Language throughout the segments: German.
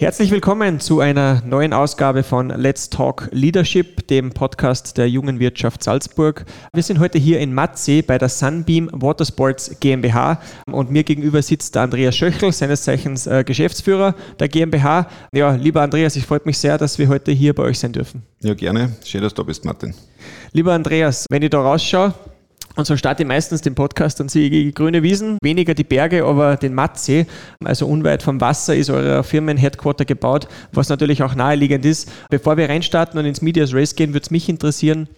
Herzlich willkommen zu einer neuen Ausgabe von Let's Talk Leadership, dem Podcast der jungen Wirtschaft Salzburg. Wir sind heute hier in Matzee bei der Sunbeam Watersports GmbH und mir gegenüber sitzt der Andreas Schöchel, seines Zeichens äh, Geschäftsführer der GmbH. Ja, lieber Andreas, ich freue mich sehr, dass wir heute hier bei euch sein dürfen. Ja, gerne. Schön, dass du da bist, Martin. Lieber Andreas, wenn ich da rausschaue, und so starte ich meistens den Podcast und sehe ich grüne Wiesen, weniger die Berge, aber den Mattsee. Also unweit vom Wasser ist euer Firmen-Headquarter gebaut, was natürlich auch naheliegend ist. Bevor wir reinstarten und ins Medias Race gehen, würde es mich interessieren,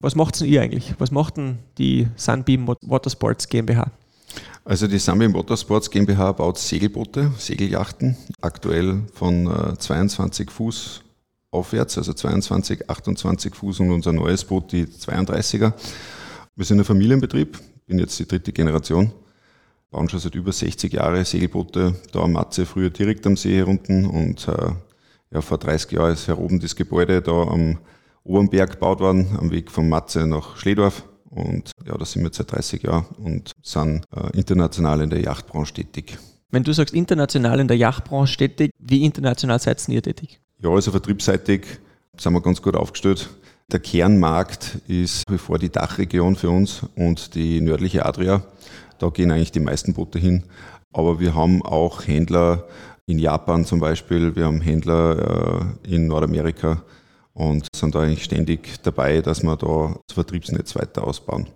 was macht denn ihr eigentlich? Was macht denn die Sunbeam Watersports GmbH? Also die Sunbeam Watersports GmbH baut Segelboote, Segeljachten, aktuell von 22 äh, Fuß aufwärts, also 22, 28 Fuß und unser neues Boot, die 32er. Wir sind ein Familienbetrieb, bin jetzt die dritte Generation, bauen schon seit über 60 Jahren Segelboote da am Matze, früher direkt am See herunten und äh, ja, vor 30 Jahren ist hier oben das Gebäude da am Obernberg gebaut worden, am Weg von Matze nach Schledorf. Und ja, da sind wir seit 30 Jahren und sind äh, international in der Yachtbranche tätig. Wenn du sagst international in der Yachtbranche tätig, wie international seid ihr tätig? Ja, also vertriebsseitig sind wir ganz gut aufgestellt. Der Kernmarkt ist wie vor die Dachregion für uns und die nördliche Adria. Da gehen eigentlich die meisten Boote hin. Aber wir haben auch Händler in Japan zum Beispiel, wir haben Händler äh, in Nordamerika und sind da eigentlich ständig dabei, dass wir da das Vertriebsnetz weiter ausbauen.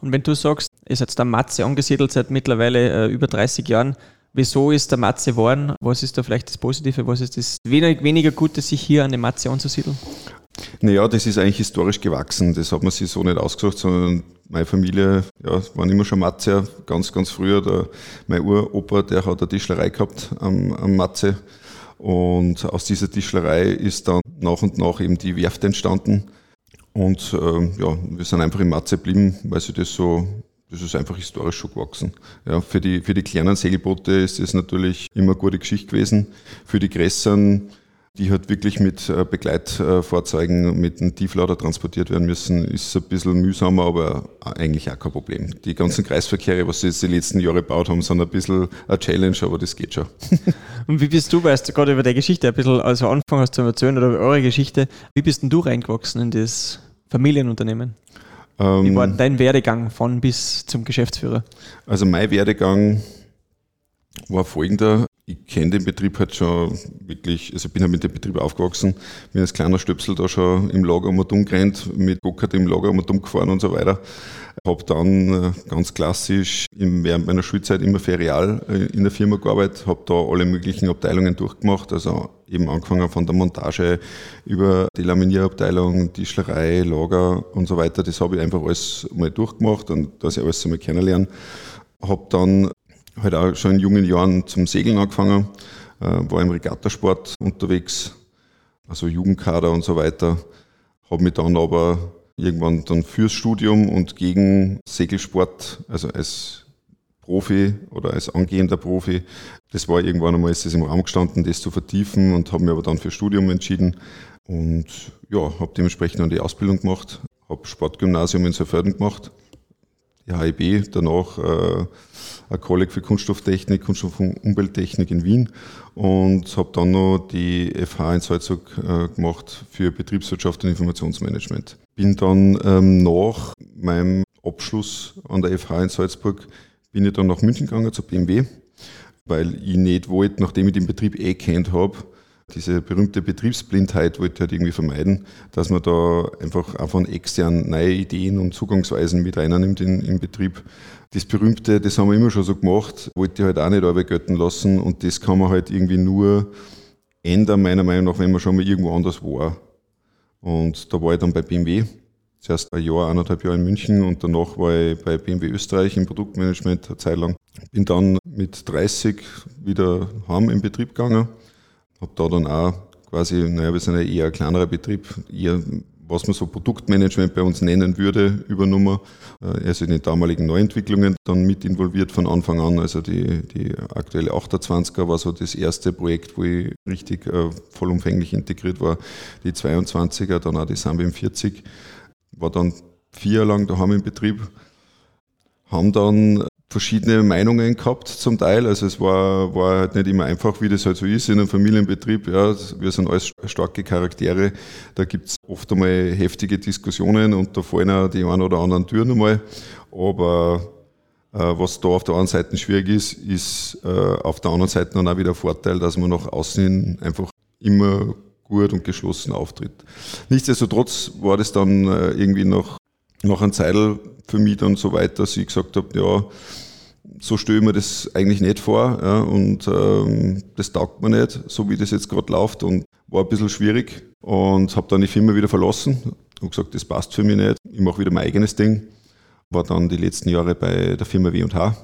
Und wenn du sagst, ihr seid der Matze angesiedelt seit mittlerweile äh, über 30 Jahren, wieso ist der Matze geworden? Was ist da vielleicht das Positive? Was ist das weniger Gute, sich hier an der Matze anzusiedeln? Naja, das ist eigentlich historisch gewachsen. Das hat man sich so nicht ausgesucht, sondern meine Familie, ja, waren immer schon Matze, ganz, ganz früher. Der, mein Uropa, der hat eine Tischlerei gehabt am, am Matze. Und aus dieser Tischlerei ist dann nach und nach eben die Werft entstanden. Und äh, ja, wir sind einfach im Matze geblieben, weil sie das so, das ist einfach historisch schon gewachsen. Ja, für die, für die kleinen Segelboote ist das natürlich immer eine gute Geschichte gewesen. Für die größeren die halt wirklich mit äh, Begleitfahrzeugen mit einem Tieflader transportiert werden müssen, ist ein bisschen mühsamer, aber eigentlich auch kein Problem. Die ganzen Kreisverkehre, was sie jetzt die letzten Jahre gebaut haben, sind ein bisschen eine Challenge, aber das geht schon. Und wie bist du, weißt du gerade über deine Geschichte ein bisschen, also Anfang hast zu erzählen oder über eure Geschichte, wie bist denn du reingewachsen in das Familienunternehmen? Ähm, wie war dein Werdegang von bis zum Geschäftsführer? Also mein Werdegang war folgender. Ich kenne den Betrieb halt schon wirklich, also ich bin halt mit dem Betrieb aufgewachsen, bin als kleiner Stöpsel da schon im Lager um und um gerannt, mit Bockert im Lager um und um gefahren und so weiter. Habe dann äh, ganz klassisch während meiner Schulzeit immer ferial äh, in der Firma gearbeitet, habe da alle möglichen Abteilungen durchgemacht, also eben angefangen von der Montage über die Laminierabteilung, Tischlerei, Lager und so weiter. Das habe ich einfach alles mal durchgemacht und dass ich alles einmal kennenlernen. Habe dann halt auch schon in jungen Jahren zum Segeln angefangen, äh, war im Regattasport unterwegs, also Jugendkader und so weiter. Habe mich dann aber irgendwann dann fürs Studium und gegen Segelsport, also als Profi oder als angehender Profi, das war irgendwann einmal ist das im Raum gestanden, das zu vertiefen und habe mich aber dann fürs Studium entschieden und ja, habe dementsprechend dann die Ausbildung gemacht, habe Sportgymnasium in Saalfelden gemacht, die HIB, danach äh, Kolleg für Kunststofftechnik, Kunststoff- und Umwelttechnik in Wien und habe dann noch die FH in Salzburg äh, gemacht für Betriebswirtschaft und Informationsmanagement. Bin dann ähm, nach meinem Abschluss an der FH in Salzburg bin ich dann nach München gegangen zur BMW, weil ich nicht wollte, nachdem ich den Betrieb eh kennt habe, diese berühmte Betriebsblindheit wollte ich halt irgendwie vermeiden, dass man da einfach auch von extern neue Ideen und Zugangsweisen mit reinnimmt in, in Betrieb. Das Berühmte, das haben wir immer schon so gemacht, wollte ich halt auch nicht arbeiten lassen und das kann man halt irgendwie nur ändern, meiner Meinung nach, wenn man schon mal irgendwo anders war. Und da war ich dann bei BMW, zuerst ein Jahr, eineinhalb Jahre in München und danach war ich bei BMW Österreich im Produktmanagement eine Zeit lang. Bin dann mit 30 wieder heim im Betrieb gegangen habe da dann auch quasi, naja, wir sind ja eher ein kleinerer Betrieb, eher was man so Produktmanagement bei uns nennen würde, übernommen. Äh, also in den damaligen Neuentwicklungen dann mit involviert von Anfang an. Also die, die aktuelle 28er war so das erste Projekt, wo ich richtig äh, vollumfänglich integriert war. Die 22er, dann auch die Sunbeam 40, war dann vier Jahre lang daheim im Betrieb, haben dann verschiedene Meinungen gehabt zum Teil. Also es war, war halt nicht immer einfach, wie das halt so ist in einem Familienbetrieb. Ja, wir sind alles starke Charaktere. Da gibt es oft einmal heftige Diskussionen und da fallen auch die ein oder anderen Türen einmal. Aber äh, was da auf der einen Seite schwierig ist, ist äh, auf der anderen Seite dann auch wieder Vorteil, dass man nach außen einfach immer gut und geschlossen auftritt. Nichtsdestotrotz war das dann äh, irgendwie noch, noch ein Zeitl für mich dann so weit, dass ich gesagt habe, ja, so stelle ich mir das eigentlich nicht vor ja, und ähm, das taugt mir nicht, so wie das jetzt gerade läuft und war ein bisschen schwierig und habe dann die Firma wieder verlassen und gesagt, das passt für mich nicht, ich mache wieder mein eigenes Ding. War dann die letzten Jahre bei der Firma W&H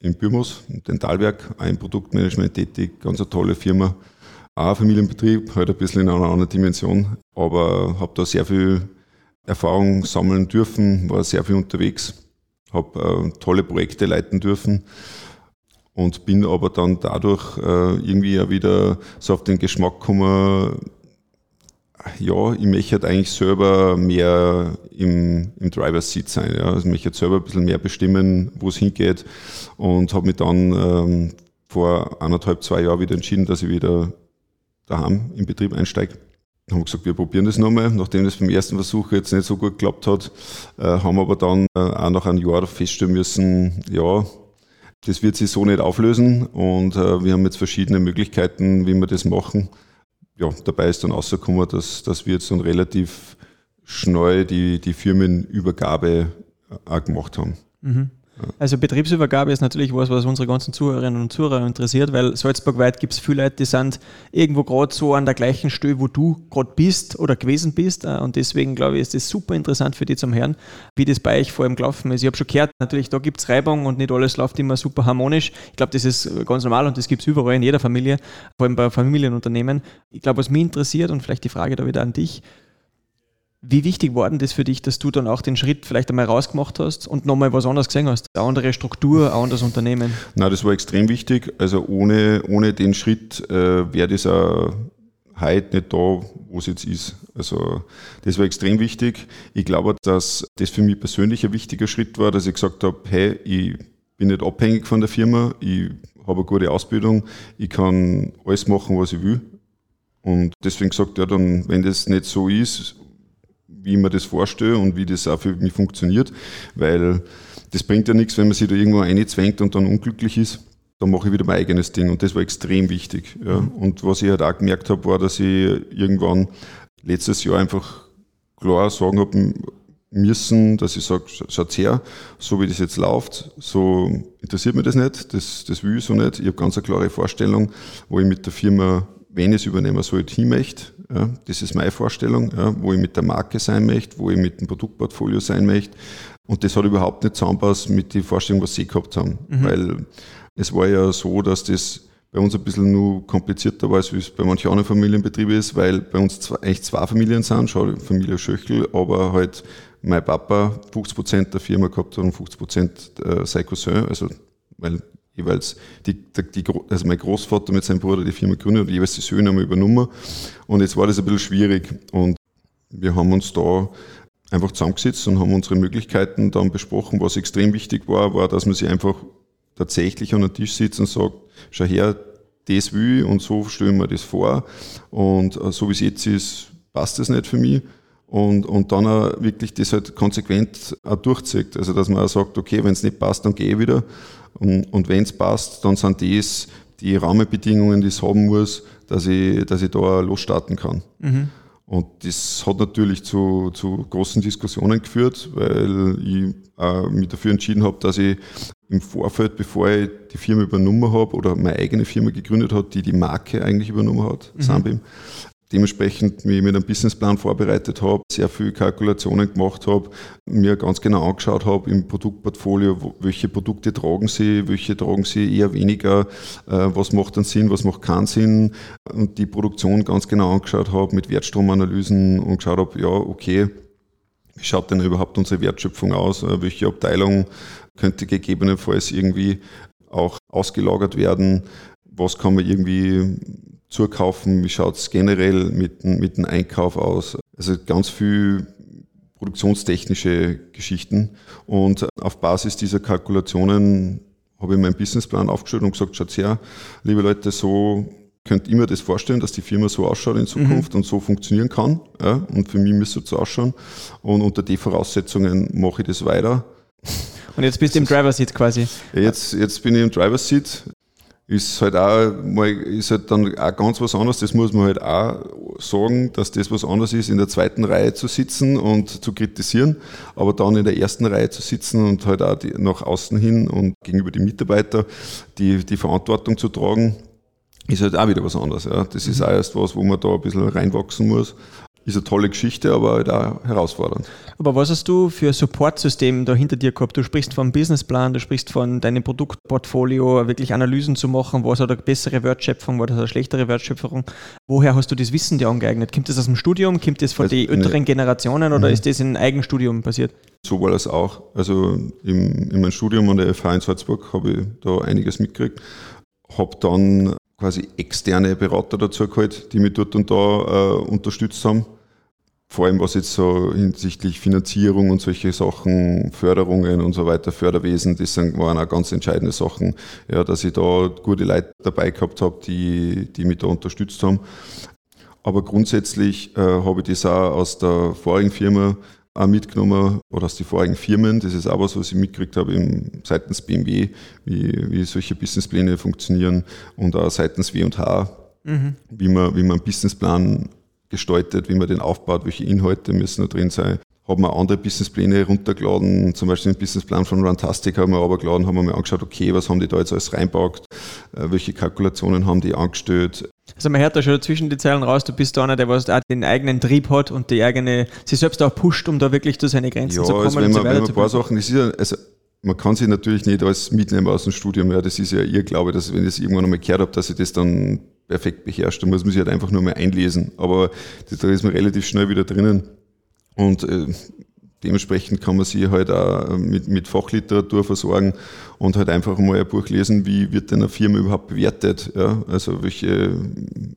in Bürmos, im Dentalwerk, ein Produktmanagement tätig, ganz eine tolle Firma. Auch ein Familienbetrieb, halt ein bisschen in einer anderen Dimension, aber habe da sehr viel Erfahrung sammeln dürfen, war sehr viel unterwegs, habe äh, tolle Projekte leiten dürfen und bin aber dann dadurch äh, irgendwie auch wieder so auf den Geschmack gekommen, ja, ich möchte halt eigentlich selber mehr im, im Driver's Seat sein. Ja. Also ich möchte halt selber ein bisschen mehr bestimmen, wo es hingeht und habe mich dann ähm, vor anderthalb, zwei Jahren wieder entschieden, dass ich wieder daheim im Betrieb einsteige haben wir gesagt, wir probieren das nochmal. Nachdem das beim ersten Versuch jetzt nicht so gut geklappt hat, äh, haben wir aber dann äh, auch nach einem Jahr feststellen müssen, ja, das wird sich so nicht auflösen und äh, wir haben jetzt verschiedene Möglichkeiten, wie wir das machen. Ja, dabei ist dann rausgekommen, dass, dass wir jetzt dann relativ schnell die, die Firmenübergabe auch gemacht haben. Mhm. Also Betriebsübergabe ist natürlich was, was unsere ganzen Zuhörerinnen und Zuhörer interessiert, weil salzburgweit gibt es viele Leute, die sind irgendwo gerade so an der gleichen Stelle, wo du gerade bist oder gewesen bist. Äh, und deswegen glaube ich, ist das super interessant für die zum Hören, wie das bei euch vor allem gelaufen ist. Ich habe schon gehört, natürlich, da gibt es Reibung und nicht alles läuft immer super harmonisch. Ich glaube, das ist ganz normal und das gibt es überall in jeder Familie, vor allem bei Familienunternehmen. Ich glaube, was mich interessiert und vielleicht die Frage da wieder an dich, wie wichtig war denn das für dich, dass du dann auch den Schritt vielleicht einmal rausgemacht hast und nochmal was anderes gesehen hast? Eine andere Struktur, ein anderes Unternehmen? Na, das war extrem wichtig. Also ohne, ohne den Schritt äh, wäre das auch heute nicht da, wo es jetzt ist. Also das war extrem wichtig. Ich glaube, dass das für mich persönlich ein wichtiger Schritt war, dass ich gesagt habe, hey, ich bin nicht abhängig von der Firma, ich habe eine gute Ausbildung, ich kann alles machen, was ich will. Und deswegen gesagt, ja, dann, wenn das nicht so ist, wie ich mir das vorstelle und wie das auch für mich funktioniert, weil das bringt ja nichts, wenn man sich da irgendwo einzwängt und dann unglücklich ist. Dann mache ich wieder mein eigenes Ding und das war extrem wichtig. Ja. Und was ich halt auch gemerkt habe, war, dass ich irgendwann letztes Jahr einfach klar sagen habe müssen, dass ich sage, schaut her, so wie das jetzt läuft, so interessiert mich das nicht, das, das will ich so nicht. Ich habe ganz eine klare Vorstellung, wo ich mit der Firma wenn ich es übernehmen soll, hin möchte. Ja, das ist meine Vorstellung, ja, wo ich mit der Marke sein möchte, wo ich mit dem Produktportfolio sein möchte. Und das hat überhaupt nicht zusammenpasst mit den Vorstellungen, was sie gehabt haben. Mhm. Weil es war ja so, dass das bei uns ein bisschen nur komplizierter war, als es bei manchen anderen Familienbetrieben ist, weil bei uns zwei, eigentlich zwei Familien sind, schau, Familie Schöchel, aber halt mein Papa 50 Prozent der Firma gehabt hat und 50 Prozent äh, sein Cousin, also weil jeweils die, die, also mein Großvater mit seinem Bruder die Firma gegründet jeweils die Söhne haben übernommen. Und jetzt war das ein bisschen schwierig. Und wir haben uns da einfach zusammengesetzt und haben unsere Möglichkeiten dann besprochen. Was extrem wichtig war, war, dass man sich einfach tatsächlich an den Tisch sitzt und sagt, schau her, das will ich und so stellen wir das vor. Und äh, so wie es jetzt ist, passt das nicht für mich. Und, und dann auch wirklich das halt konsequent auch durchzieht. Also dass man auch sagt, okay, wenn es nicht passt, dann gehe ich wieder. Und, und wenn es passt, dann sind das die Rahmenbedingungen, die es haben muss, dass ich, dass ich da losstarten kann. Mhm. Und das hat natürlich zu, zu großen Diskussionen geführt, weil ich äh, mich dafür entschieden habe, dass ich im Vorfeld, bevor ich die Firma übernommen habe oder meine eigene Firma gegründet habe, die die Marke eigentlich übernommen hat, mhm. Sambim, dementsprechend mich mit einem Businessplan vorbereitet habe, sehr viele Kalkulationen gemacht habe, mir ganz genau angeschaut habe im Produktportfolio, welche Produkte tragen sie, welche tragen sie eher weniger, äh, was macht dann Sinn, was macht keinen Sinn. Und die Produktion ganz genau angeschaut habe mit Wertstromanalysen und geschaut habe, ja, okay, wie schaut denn überhaupt unsere Wertschöpfung aus, äh, welche Abteilung könnte gegebenenfalls irgendwie auch ausgelagert werden, was kann man irgendwie zukaufen? Wie schaut es generell mit, mit dem Einkauf aus? Also ganz viel produktionstechnische Geschichten. Und auf Basis dieser Kalkulationen habe ich meinen Businessplan aufgestellt und gesagt, schaut her, liebe Leute, so könnt ihr mir das vorstellen, dass die Firma so ausschaut in Zukunft mhm. und so funktionieren kann. Ja, und für mich müsste es so ausschauen. Und unter den Voraussetzungen mache ich das weiter. Und jetzt bist du im Driver Seat quasi. Jetzt, jetzt bin ich im Driver Seat ist halt auch mal, ist halt dann auch ganz was anderes. Das muss man halt auch sagen, dass das was anderes ist, in der zweiten Reihe zu sitzen und zu kritisieren, aber dann in der ersten Reihe zu sitzen und halt auch die, nach außen hin und gegenüber den Mitarbeitern die, die Verantwortung zu tragen, ist halt auch wieder was anderes. Ja. Das ist mhm. auch erst was, wo man da ein bisschen reinwachsen muss ist eine tolle Geschichte, aber halt auch herausfordernd. Aber was hast du für Supportsystem da hinter dir gehabt? Du sprichst vom Businessplan, du sprichst von deinem Produktportfolio, wirklich Analysen zu machen, was hat eine bessere Wertschöpfung, was hat eine schlechtere Wertschöpfung. Woher hast du das Wissen dir angeeignet? Kommt das aus dem Studium? Kommt das von also, den älteren ne, Generationen oder mhm. ist das in Eigenstudium passiert? So war das auch. Also im, in meinem Studium an der FH in Salzburg habe ich da einiges mitgekriegt. Habe dann quasi externe Berater dazu geholt, die mich dort und da äh, unterstützt haben vor allem was jetzt so hinsichtlich Finanzierung und solche Sachen, Förderungen und so weiter, Förderwesen, das waren auch ganz entscheidende Sachen, ja, dass ich da gute Leute dabei gehabt habe, die, die mich da unterstützt haben. Aber grundsätzlich äh, habe ich das auch aus der vorigen Firma auch mitgenommen oder aus den vorigen Firmen. Das ist auch was, was ich mitgekriegt habe im, seitens BMW, wie, wie solche Businesspläne funktionieren und auch seitens W&H, mhm. wie, man, wie man einen Businessplan gestaltet, wie man den aufbaut, welche Inhalte müssen da drin sein. Haben wir andere Businesspläne runtergeladen, zum Beispiel den Businessplan von Runtastic haben wir runtergeladen, haben wir mal angeschaut, okay, was haben die da jetzt alles reinpackt, äh, welche Kalkulationen haben die angestellt. Also man hört da schon zwischen die Zeilen raus, du bist da einer, der was auch den eigenen Trieb hat und die eigene, sich selbst auch pusht, um da wirklich zu seine Grenzen ja, zu kommen. Also wenn man, wenn man ein paar Sachen, das ist ja, also man kann sich natürlich nicht alles mitnehmen aus dem Studium, ja, das ist ja ihr Glaube, dass wenn ich das irgendwann einmal gehört habe, dass ich das dann perfekt beherrscht. Da muss man sich halt einfach nur mal einlesen. Aber da ist man relativ schnell wieder drinnen. Und äh, dementsprechend kann man sich halt auch mit, mit Fachliteratur versorgen und halt einfach mal ein Buch lesen, wie wird denn eine Firma überhaupt bewertet. Ja? Also welche,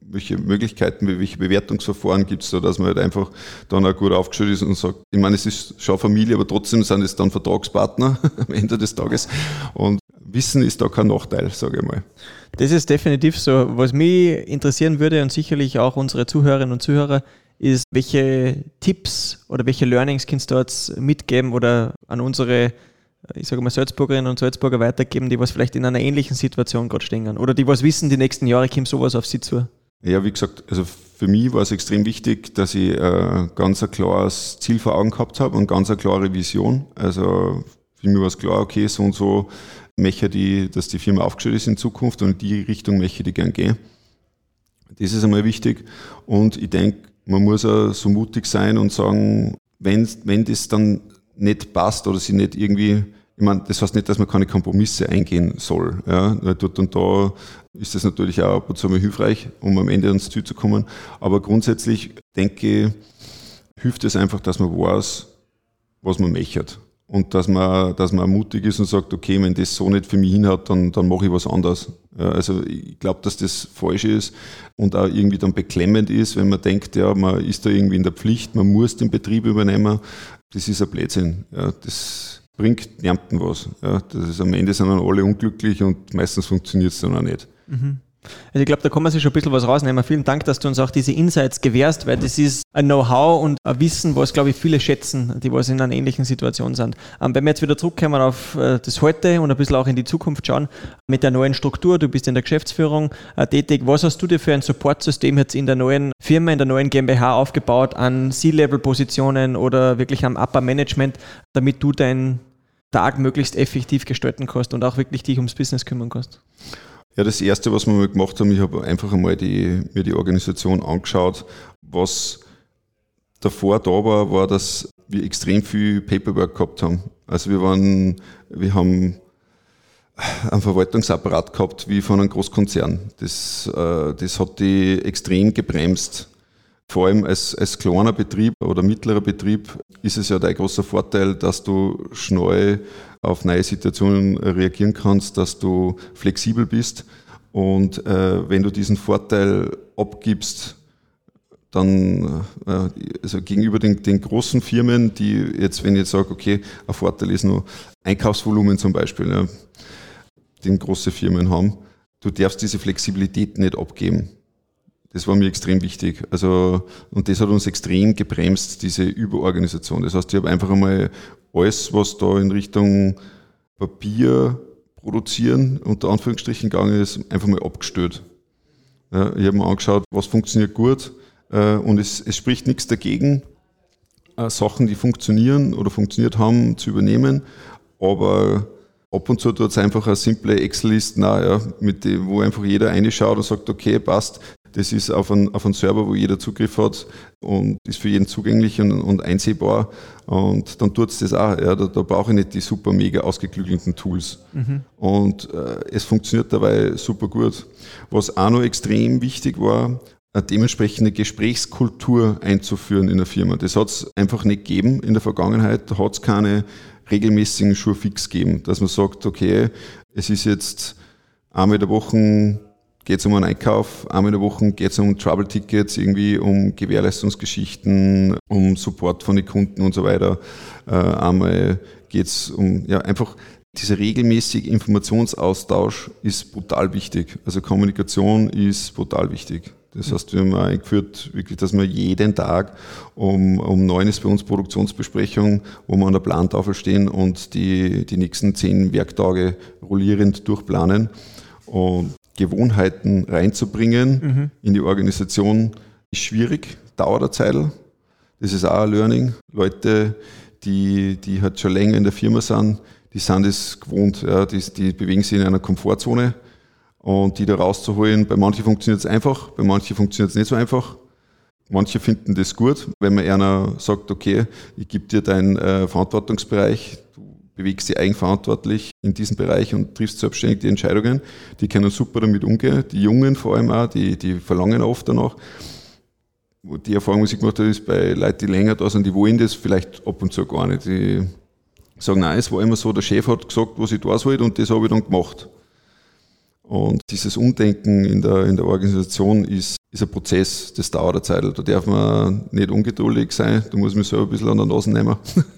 welche Möglichkeiten, welche Bewertungsverfahren gibt es da, dass man halt einfach dann auch gut aufgestellt ist und sagt, ich meine, es ist schon Familie, aber trotzdem sind es dann Vertragspartner am Ende des Tages. Und Wissen ist da kein Nachteil, sage ich mal. Das ist definitiv so. Was mich interessieren würde und sicherlich auch unsere Zuhörerinnen und Zuhörer, ist, welche Tipps oder welche Learnings kannst du dort mitgeben oder an unsere, ich sage mal, Salzburgerinnen und Salzburger weitergeben, die was vielleicht in einer ähnlichen Situation gerade stehen oder die was wissen, die nächsten Jahre kommt sowas auf sie zu? Ja, wie gesagt, also für mich war es extrem wichtig, dass ich äh, ganz ein klares Ziel vor Augen gehabt habe und ganz eine klare Vision. Also für mich war es klar, okay, so und so möchte die, dass die Firma aufgestellt ist in Zukunft und in die Richtung möchte die gern gehen. Das ist einmal wichtig. Und ich denke, man muss auch so mutig sein und sagen, wenn, wenn das dann nicht passt oder sie nicht irgendwie, ich meine, das heißt nicht, dass man keine Kompromisse eingehen soll. Ja, dort und da ist das natürlich auch ab und zu mal hilfreich, um am Ende ans Ziel zu kommen. Aber grundsätzlich denke ich, hilft es einfach, dass man weiß, was man möchte und dass man, dass man mutig ist und sagt, okay, wenn das so nicht für mich hinhaut, dann, dann mache ich was anderes. Also ich glaube, dass das falsch ist und auch irgendwie dann beklemmend ist, wenn man denkt, ja, man ist da irgendwie in der Pflicht, man muss den Betrieb übernehmen. Das ist ein Blödsinn. Ja, das bringt niemandem was. Ja, das ist, am Ende sind dann alle unglücklich und meistens funktioniert es dann auch nicht. Mhm. Also ich glaube, da kann man sich schon ein bisschen was rausnehmen. Vielen Dank, dass du uns auch diese Insights gewährst, weil das ist ein Know-how und ein Wissen, was, glaube ich, viele schätzen, die was in einer ähnlichen Situation sind. Ähm, wenn wir jetzt wieder zurückkommen auf äh, das Heute und ein bisschen auch in die Zukunft schauen, mit der neuen Struktur, du bist in der Geschäftsführung äh, tätig, was hast du dir für ein Supportsystem jetzt in der neuen Firma, in der neuen GmbH aufgebaut an C-Level-Positionen oder wirklich am Upper-Management, damit du deinen Tag möglichst effektiv gestalten kannst und auch wirklich dich ums Business kümmern kannst? Ja, das Erste, was wir mal gemacht haben, ich habe einfach einmal die, mir die Organisation angeschaut. Was davor da war, war, dass wir extrem viel Paperwork gehabt haben. Also wir waren, wir haben einen Verwaltungsapparat gehabt wie von einem Großkonzern. Das, äh, das hat die extrem gebremst. Vor allem als, als kleiner Betrieb oder mittlerer Betrieb ist es ja dein großer Vorteil, dass du schnell auf neue Situationen reagieren kannst, dass du flexibel bist. Und äh, wenn du diesen Vorteil abgibst, dann äh, also gegenüber den, den, großen Firmen, die jetzt, wenn ich jetzt sage, okay, ein Vorteil ist nur Einkaufsvolumen zum Beispiel, ja, den große Firmen haben, du darfst diese Flexibilität nicht abgeben. Das war mir extrem wichtig. Also, und das hat uns extrem gebremst, diese Überorganisation. Das heißt, ich habe einfach einmal alles, was da in Richtung Papier produzieren, unter Anführungsstrichen gegangen ist, einfach mal abgestellt. Ja, ich habe mir angeschaut, was funktioniert gut äh, und es, es, spricht nichts dagegen, äh, Sachen, die funktionieren oder funktioniert haben, zu übernehmen, aber ab und zu tut es einfach eine simple Excel-Liste, ja, wo einfach jeder reinschaut und sagt, okay, passt, das ist auf einen, auf einen Server, wo jeder Zugriff hat und ist für jeden zugänglich und, und einsehbar. Und dann tut es das auch. Ja, da, da brauche ich nicht die super mega ausgeklügelten Tools. Mhm. Und äh, es funktioniert dabei super gut. Was auch noch extrem wichtig war, eine dementsprechende Gesprächskultur einzuführen in der Firma. Das hat es einfach nicht gegeben in der Vergangenheit. Da hat es keine regelmäßigen Schurfix gegeben, dass man sagt, okay, es ist jetzt einmal in der Woche geht es um einen Einkauf, einmal in der Woche geht es um Trouble-Tickets, irgendwie um Gewährleistungsgeschichten, um Support von den Kunden und so weiter. Äh, einmal geht es um, ja, einfach dieser regelmäßige Informationsaustausch ist brutal wichtig. Also Kommunikation ist brutal wichtig. Das heißt, wir haben eingeführt, wirklich, dass wir jeden Tag um, um neun ist bei uns Produktionsbesprechung, wo wir an der Plantafel stehen und die, die nächsten zehn Werktage rollierend durchplanen. Und Gewohnheiten reinzubringen mhm. in die Organisation ist schwierig, dauert eine Zeit. Das ist auch ein Learning. Leute, die, die halt schon länger in der Firma sind, die sind es gewohnt, ja, die, die bewegen sich in einer Komfortzone und die da rauszuholen. Bei manchen funktioniert es einfach, bei manchen funktioniert es nicht so einfach. Manche finden das gut, wenn man einer sagt, okay, ich gebe dir deinen äh, Verantwortungsbereich, bewegst dich eigenverantwortlich in diesem Bereich und triffst selbstständig die Entscheidungen. Die können super damit umgehen. Die Jungen vor allem auch, die, die verlangen oft danach. Die Erfahrung, die ich gemacht habe, ist bei Leuten, die länger da sind, die wollen das vielleicht ab und zu gar nicht. Die sagen, nein, es war immer so, der Chef hat gesagt, was ich da soll und das habe ich dann gemacht. Und dieses Umdenken in der, in der Organisation ist, ist ein Prozess, das dauert eine Zeit. Da darf man nicht ungeduldig sein, da muss man so ein bisschen an der Nase nehmen.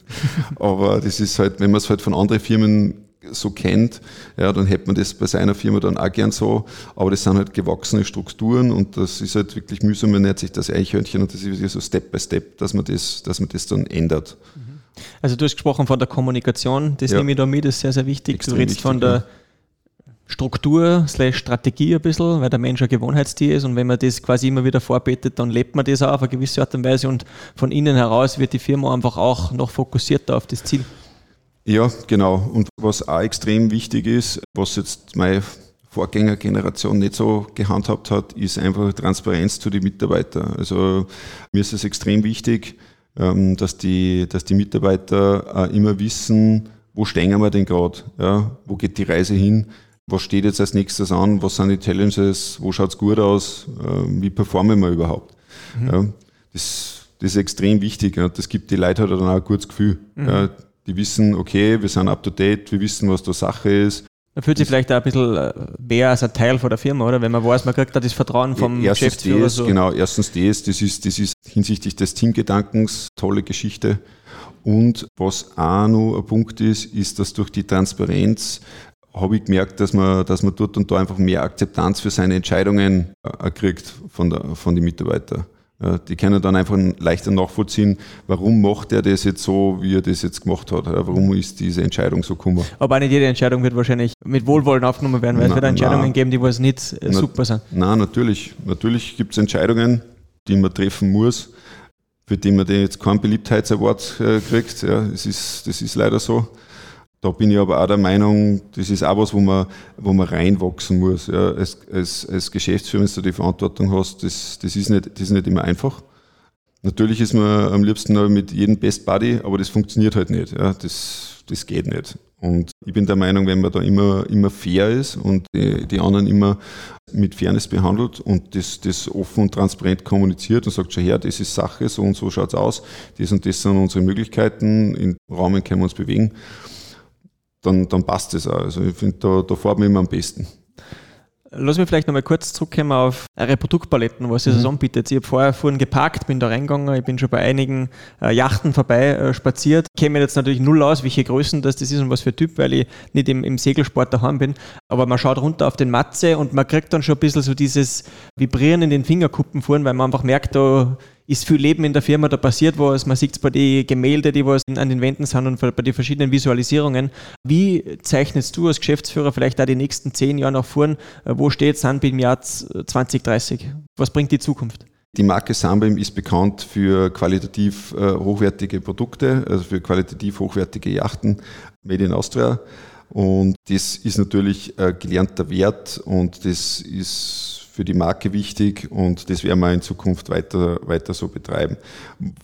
Aber das ist halt, wenn man es halt von anderen Firmen so kennt, ja, dann hätte man das bei seiner Firma dann auch gern so. Aber das sind halt gewachsene Strukturen und das ist halt wirklich mühsam, man nennt sich das Eichhörnchen und das ist so Step by Step, dass man das, dass man das dann ändert. Also du hast gesprochen von der Kommunikation, das ja. nehme ich da mit, das ist sehr, sehr wichtig. Extrem du redest wichtig, von der ja Struktur slash Strategie ein bisschen, weil der Mensch ein Gewohnheitstier ist und wenn man das quasi immer wieder vorbetet, dann lebt man das auch auf eine gewisse Art und Weise und von innen heraus wird die Firma einfach auch noch fokussierter auf das Ziel. Ja, genau. Und was auch extrem wichtig ist, was jetzt meine Vorgängergeneration nicht so gehandhabt hat, ist einfach Transparenz zu den Mitarbeitern. Also mir ist es extrem wichtig, ähm, dass die, dass die Mitarbeiter immer wissen, wo stehen wir denn gerade, ja, wo geht die Reise hin was steht jetzt als nächstes an, was sind die Challenges, wo schaut es gut aus, äh, wie performen wir überhaupt. Mhm. Das, das, ist extrem wichtig. Das gibt die Leute halt dann auch ein gutes Gefühl. Mhm. Die wissen, okay, wir sind up to date, wir wissen, was da Sache ist. Man fühlt sich vielleicht auch ein bisschen äh, mehr als ein Teil von der Firma, oder? Wenn man weiß, man kriegt da das Vertrauen vom erstens Geschäftsführer. Das, so. Genau, erstens das, das ist, das ist hinsichtlich des Teamgedankens tolle Geschichte. Und was auch noch ein Punkt ist, ist, dass durch die Transparenz habe ich gemerkt, dass man, dass man dort und da einfach mehr Akzeptanz für seine Entscheidungen äh, kriegt von, der, von den Mitarbeitern. Die können dann einfach leichter nachvollziehen, warum macht er das jetzt so, wie er das jetzt gemacht hat. Warum ist diese Entscheidung so gekommen. Aber nicht jede Entscheidung wird wahrscheinlich mit Wohlwollen aufgenommen werden, weil na, es wird Entscheidungen na, geben, die was nicht äh, na, super sind. Nein, natürlich. Natürlich gibt es Entscheidungen, die man treffen muss, für die man jetzt keinen Beliebtheitsaward äh, kriegt. Ja, das, ist, das ist leider so. Da bin ich aber auch der Meinung, das ist auch was, wo man, wo man reinwachsen muss. Ja, als, als, als Geschäftsführer, wenn du die Verantwortung hast, das, das, ist nicht, das ist nicht immer einfach. Natürlich ist man am liebsten mit jedem Best Buddy, aber das funktioniert halt nicht. Ja, das, das geht nicht. Und ich bin der Meinung, wenn man da immer, immer fair ist und die, die anderen immer mit Fairness behandelt und das, das offen und transparent kommuniziert und sagt schon her, das ist Sache, so und so schaut es aus, das und das sind unsere Möglichkeiten, im Rahmen können wir uns bewegen dann, dann passt es auch. Also ich finde, da, da fährt man immer am besten. Lass mich vielleicht nochmal kurz zurückkommen auf eure Produktpaletten, was ihr mhm. so anbietet. Ich habe vorher vorhin geparkt, bin da reingegangen, ich bin schon bei einigen äh, Yachten vorbei äh, spaziert. Ich kenne mir jetzt natürlich null aus, welche Größen das, das ist und was für Typ, weil ich nicht im, im Segelsport daheim bin. Aber man schaut runter auf den Matze und man kriegt dann schon ein bisschen so dieses Vibrieren in den Fingerkuppen vorn, weil man einfach merkt, da ist viel Leben in der Firma, da passiert was, man sieht es bei den Gemälde, die was an den Wänden sind und bei den verschiedenen Visualisierungen. Wie zeichnest du als Geschäftsführer vielleicht auch die nächsten zehn Jahre nach vorn? Wo steht Sunbeam im Jahr 2030? Was bringt die Zukunft? Die Marke Sunbeam ist bekannt für qualitativ äh, hochwertige Produkte, also für qualitativ hochwertige Yachten made in Austria. Und das ist natürlich äh, gelernter Wert und das ist für die Marke wichtig und das werden wir in Zukunft weiter, weiter so betreiben.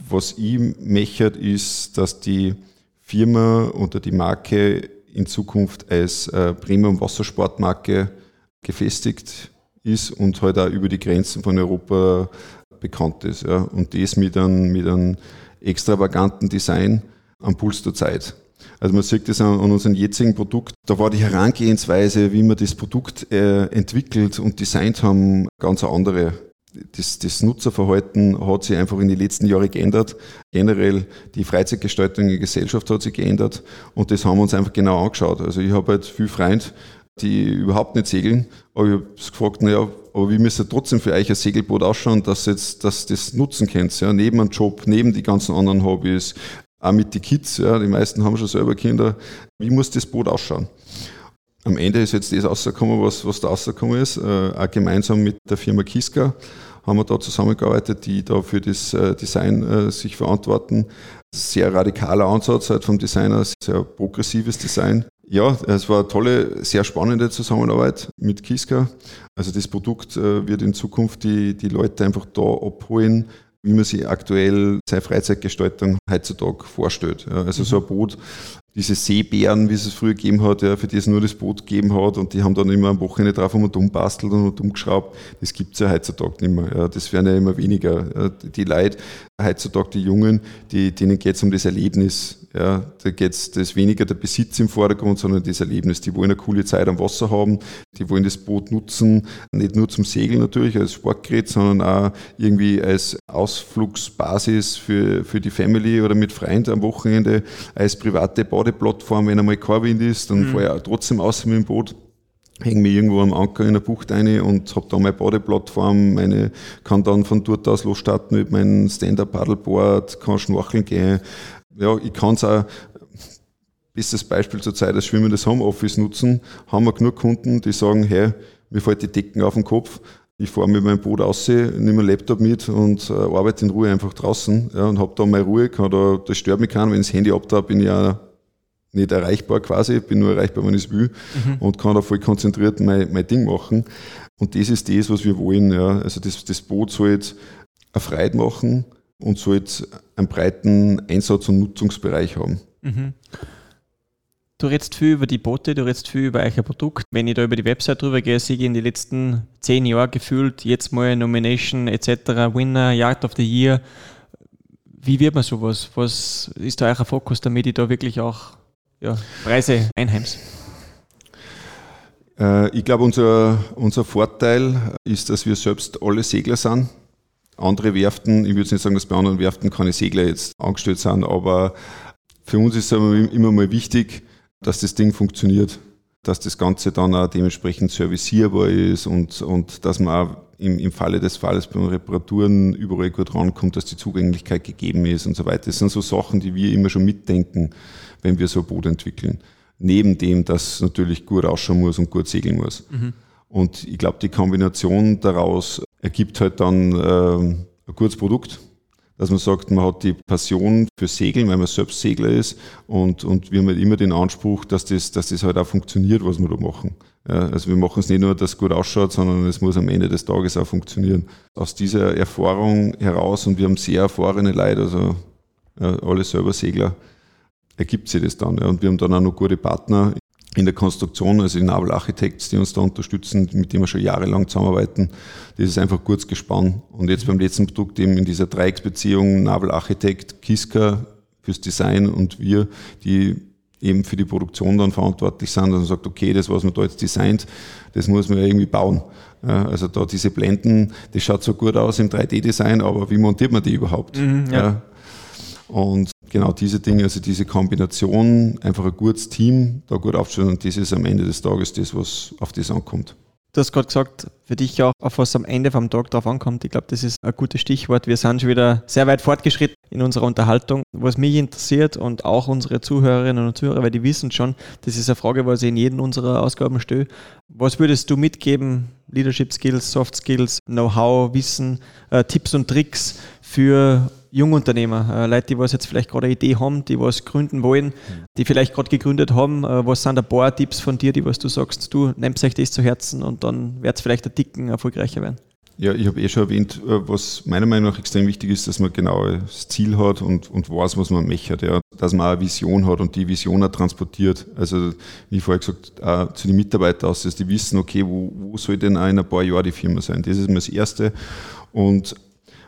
Was ich möchte, ist, dass die Firma oder die Marke in Zukunft als äh, Premium-Wassersportmarke gefestigt ist und halt auch über die Grenzen von Europa bekannt ist. Ja. Und das mit einem, mit einem extravaganten Design am Puls der Zeit. Also man sieht das an, an unserem jetzigen Produkt. Da war die Herangehensweise, wie man das Produkt äh, entwickelt und designt haben, ganz andere. Das, das, Nutzerverhalten hat sich einfach in den letzten Jahren geändert. Generell die Freizeitgestaltung in der Gesellschaft hat sich geändert und das haben wir uns einfach genau angeschaut. Also ich habe halt viele Freunde, die überhaupt nicht segeln, aber ich habe gefragt, naja, aber wie müsste trotzdem für euch ein Segelboot ausschauen, dass dass das nutzen könnt, ja, neben einem Job, neben die ganzen anderen Hobbys, auch mit den Kids, ja, die meisten haben schon selber Kinder, wie muss das Boot ausschauen? Am Ende ist jetzt das rausgekommen, was, was da rausgekommen ist. Äh, auch gemeinsam mit der Firma Kiska haben wir da zusammengearbeitet, die da für das äh, Design äh, sich verantworten. Sehr radikaler Ansatz halt vom Designer, sehr progressives Design. Ja, es war eine tolle, sehr spannende Zusammenarbeit mit Kiska. Also das Produkt äh, wird in Zukunft die, die Leute einfach da abholen, wie man sich aktuell seine Freizeitgestaltung heutzutage vorstellt. Ja, also mhm. so ein Boot, diese Seebären, wie es es früher gegeben hat, ja, für die es nur das Boot gegeben hat und die haben dann immer am Wochenende drauf und dumm bastelt und dumm geschraubt, das gibt es ja heutzutage nicht mehr. Ja, das werden ja immer weniger. Die Leute, heutzutage die Jungen, die, denen geht es um das Erlebnis. Ja, da geht es, weniger der Besitz im Vordergrund, sondern das Erlebnis. Die wollen eine coole Zeit am Wasser haben, die wollen das Boot nutzen, nicht nur zum Segeln natürlich als Sportgerät, sondern auch irgendwie als Ausflugsbasis für, für die Family oder mit Freunden am Wochenende, als private Badeplattform, wenn einmal kein Wind ist, dann mhm. fahre ich auch trotzdem aus mit dem Boot. Hänge mich irgendwo am Anker in der Bucht rein und habe da meine Badeplattform, meine, kann dann von dort aus losstarten mit meinem Stand-Up-Paddleboard, kann schnorcheln gehen, ja, ich kann es auch, bestes Beispiel zur Zeit als schwimmendes Homeoffice nutzen, haben wir genug Kunden, die sagen, hey, mir fällt die Decken auf den Kopf, ich fahre mit meinem Boot raus, nehme meinen Laptop mit und äh, arbeite in Ruhe einfach draußen. Ja, und habe da meine Ruhe, kann da, das stört mich keiner, wenn ich das Handy abda, bin ich ja nicht erreichbar quasi, bin nur erreichbar, wenn ich es will mhm. und kann da voll konzentriert mein, mein Ding machen. Und das ist das, was wir wollen. Ja. Also das, das Boot soll jetzt eine Freude machen, und sollte einen breiten Einsatz- und Nutzungsbereich haben. Mhm. Du redest viel über die Boote, du redest viel über euer Produkt. Wenn ich da über die Website drüber gehe, sehe ich in den letzten zehn Jahren gefühlt jetzt mal Nomination etc., Winner, Yard of the Year. Wie wird man sowas? Was ist da euer Fokus, damit ich da wirklich auch ja, Preise einheimse? Äh, ich glaube, unser, unser Vorteil ist, dass wir selbst alle Segler sind andere Werften, ich würde nicht sagen, dass bei anderen Werften keine Segler jetzt angestellt sind, aber für uns ist es immer mal wichtig, dass das Ding funktioniert, dass das Ganze dann auch dementsprechend servicierbar ist und, und dass man auch im, im Falle des Falles bei Reparaturen überall gut rankommt, dass die Zugänglichkeit gegeben ist und so weiter. Das sind so Sachen, die wir immer schon mitdenken, wenn wir so ein Boot entwickeln. Neben dem, dass es natürlich gut ausschauen muss und gut segeln muss. Mhm. Und ich glaube, die Kombination daraus ergibt halt dann äh, ein gutes Produkt, dass man sagt, man hat die Passion für Segeln, weil man selbst Segler ist und, und wir haben halt immer den Anspruch, dass das, dass das halt auch funktioniert, was wir da machen. Ja, also wir machen es nicht nur, dass es gut ausschaut, sondern es muss am Ende des Tages auch funktionieren. Aus dieser Erfahrung heraus, und wir haben sehr erfahrene Leute, also ja, alle selber Segler, ergibt sich das dann. Ja. Und wir haben dann auch noch gute Partner in der Konstruktion, also die Naval Architects, die uns da unterstützen, mit denen wir schon jahrelang zusammenarbeiten. Das ist einfach kurz gespannt. Und jetzt beim letzten Produkt eben in dieser Dreiecksbeziehung Naval Architect, Kiska fürs Design und wir, die eben für die Produktion dann verantwortlich sind und sagt, okay, das, was man da jetzt designt, das muss man ja irgendwie bauen. Also da diese Blenden, das schaut so gut aus im 3D-Design, aber wie montiert man die überhaupt? Mhm, ja. Und genau diese Dinge, also diese Kombination, einfach ein gutes Team, da gut aufstellen und das ist am Ende des Tages das, was auf das ankommt. Du hast gerade gesagt, für dich auch, auf was am Ende vom Tag drauf ankommt. Ich glaube, das ist ein gutes Stichwort. Wir sind schon wieder sehr weit fortgeschritten in unserer Unterhaltung. Was mich interessiert und auch unsere Zuhörerinnen und Zuhörer, weil die wissen schon, das ist eine Frage, was ich in jedem unserer Ausgaben stelle. Was würdest du mitgeben? Leadership Skills, Soft Skills, Know-how, Wissen, äh, Tipps und Tricks für Jungunternehmer, äh, Leute, die was jetzt vielleicht gerade eine Idee haben, die was gründen wollen, die vielleicht gerade gegründet haben. Äh, was sind ein paar Tipps von dir, die was du sagst, du nimmst euch das zu Herzen und dann wird es vielleicht ein Dicken erfolgreicher werden? Ja, ich habe eh schon erwähnt, äh, was meiner Meinung nach extrem wichtig ist, dass man genau das Ziel hat und, und weiß, was man möchte. Ja. Dass man auch eine Vision hat und die Vision auch transportiert. Also, wie vorher gesagt, auch zu den Mitarbeitern aus, dass die wissen, okay, wo, wo soll denn auch in ein paar Jahren die Firma sein? Das ist mal das Erste. Und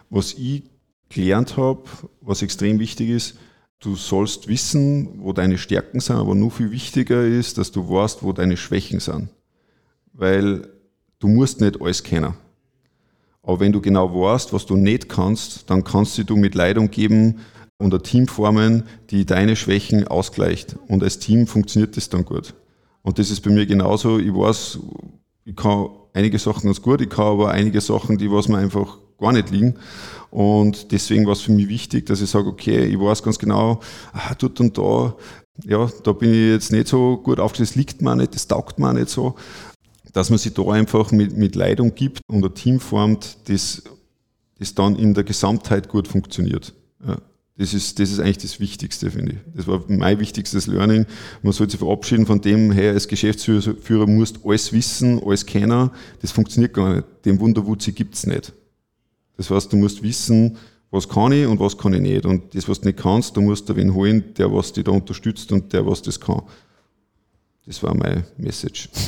was ich gelernt habe, was extrem wichtig ist, du sollst wissen, wo deine Stärken sind, aber nur viel wichtiger ist, dass du weißt, wo deine Schwächen sind. Weil du musst nicht alles kennen. Aber wenn du genau weißt, was du nicht kannst, dann kannst du mit Leitung geben und ein Team formen, die deine Schwächen ausgleicht. Und als Team funktioniert das dann gut. Und das ist bei mir genauso. Ich weiß, ich kann einige Sachen ganz gut, ich kann aber einige Sachen, die was mir einfach gar nicht liegen. Und deswegen war es für mich wichtig, dass ich sage, okay, ich weiß ganz genau, ah, dort und da, ja, da bin ich jetzt nicht so gut aufgestellt, das liegt mir nicht, das taugt mir nicht so. Dass man sich da einfach mit, mit Leitung gibt und ein Team formt, das, das dann in der Gesamtheit gut funktioniert. Ja. Das ist, das ist eigentlich das Wichtigste, finde ich. Das war mein wichtigstes Learning. Man sollte sich verabschieden von dem, hey, als Geschäftsführer musst alles wissen, alles kennen. Das funktioniert gar nicht. Den Wunderwutzi gibt's nicht. Das heißt, du musst wissen, was kann ich und was kann ich nicht. Und das, was du nicht kannst, du musst da wen holen, der was dich da unterstützt und der was das kann. Das war meine Message.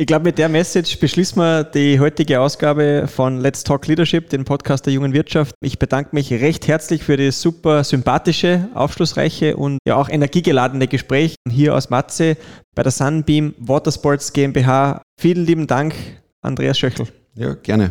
Ich glaube, mit der Message beschließen wir die heutige Ausgabe von Let's Talk Leadership, den Podcast der jungen Wirtschaft. Ich bedanke mich recht herzlich für das super sympathische, aufschlussreiche und ja auch energiegeladene Gespräch hier aus Matze bei der Sunbeam Watersports GmbH. Vielen lieben Dank, Andreas Schöchel. Ja, gerne.